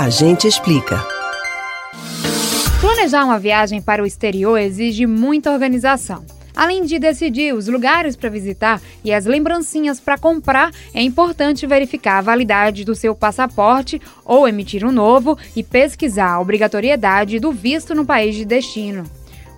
A gente explica. Planejar uma viagem para o exterior exige muita organização. Além de decidir os lugares para visitar e as lembrancinhas para comprar, é importante verificar a validade do seu passaporte ou emitir um novo e pesquisar a obrigatoriedade do visto no país de destino.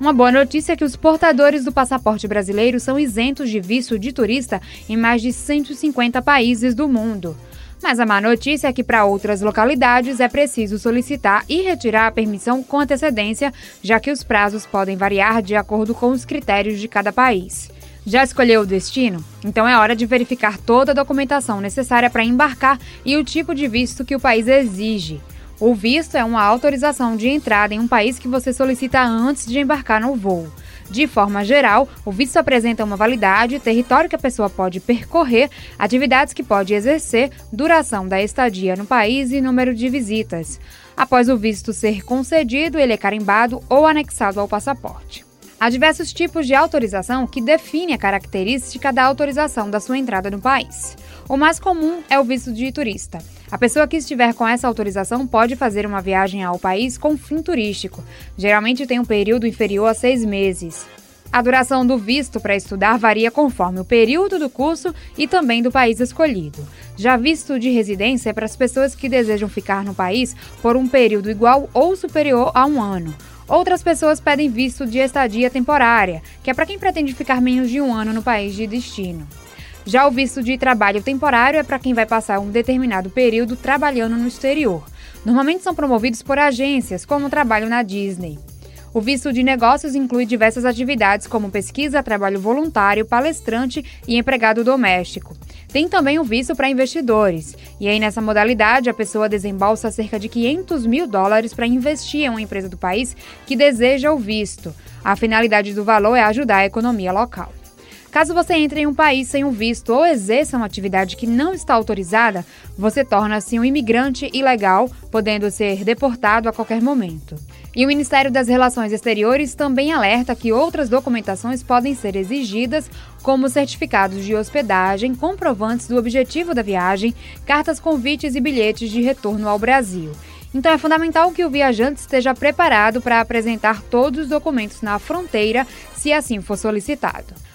Uma boa notícia é que os portadores do passaporte brasileiro são isentos de visto de turista em mais de 150 países do mundo. Mas a má notícia é que para outras localidades é preciso solicitar e retirar a permissão com antecedência, já que os prazos podem variar de acordo com os critérios de cada país. Já escolheu o destino? Então é hora de verificar toda a documentação necessária para embarcar e o tipo de visto que o país exige. O visto é uma autorização de entrada em um país que você solicita antes de embarcar no voo. De forma geral, o visto apresenta uma validade, território que a pessoa pode percorrer, atividades que pode exercer, duração da estadia no país e número de visitas. Após o visto ser concedido, ele é carimbado ou anexado ao passaporte. Há diversos tipos de autorização que definem a característica da autorização da sua entrada no país. O mais comum é o visto de turista. A pessoa que estiver com essa autorização pode fazer uma viagem ao país com fim turístico. Geralmente tem um período inferior a seis meses. A duração do visto para estudar varia conforme o período do curso e também do país escolhido. Já visto de residência é para as pessoas que desejam ficar no país por um período igual ou superior a um ano. Outras pessoas pedem visto de estadia temporária, que é para quem pretende ficar menos de um ano no país de destino. Já o visto de trabalho temporário é para quem vai passar um determinado período trabalhando no exterior. Normalmente são promovidos por agências, como o trabalho na Disney. O visto de negócios inclui diversas atividades como pesquisa, trabalho voluntário, palestrante e empregado doméstico. Tem também o visto para investidores. E aí, nessa modalidade, a pessoa desembolsa cerca de 500 mil dólares para investir em uma empresa do país que deseja o visto. A finalidade do valor é ajudar a economia local. Caso você entre em um país sem um visto ou exerça uma atividade que não está autorizada, você torna-se um imigrante ilegal, podendo ser deportado a qualquer momento. E o Ministério das Relações Exteriores também alerta que outras documentações podem ser exigidas, como certificados de hospedagem, comprovantes do objetivo da viagem, cartas convites e bilhetes de retorno ao Brasil. Então é fundamental que o viajante esteja preparado para apresentar todos os documentos na fronteira, se assim for solicitado.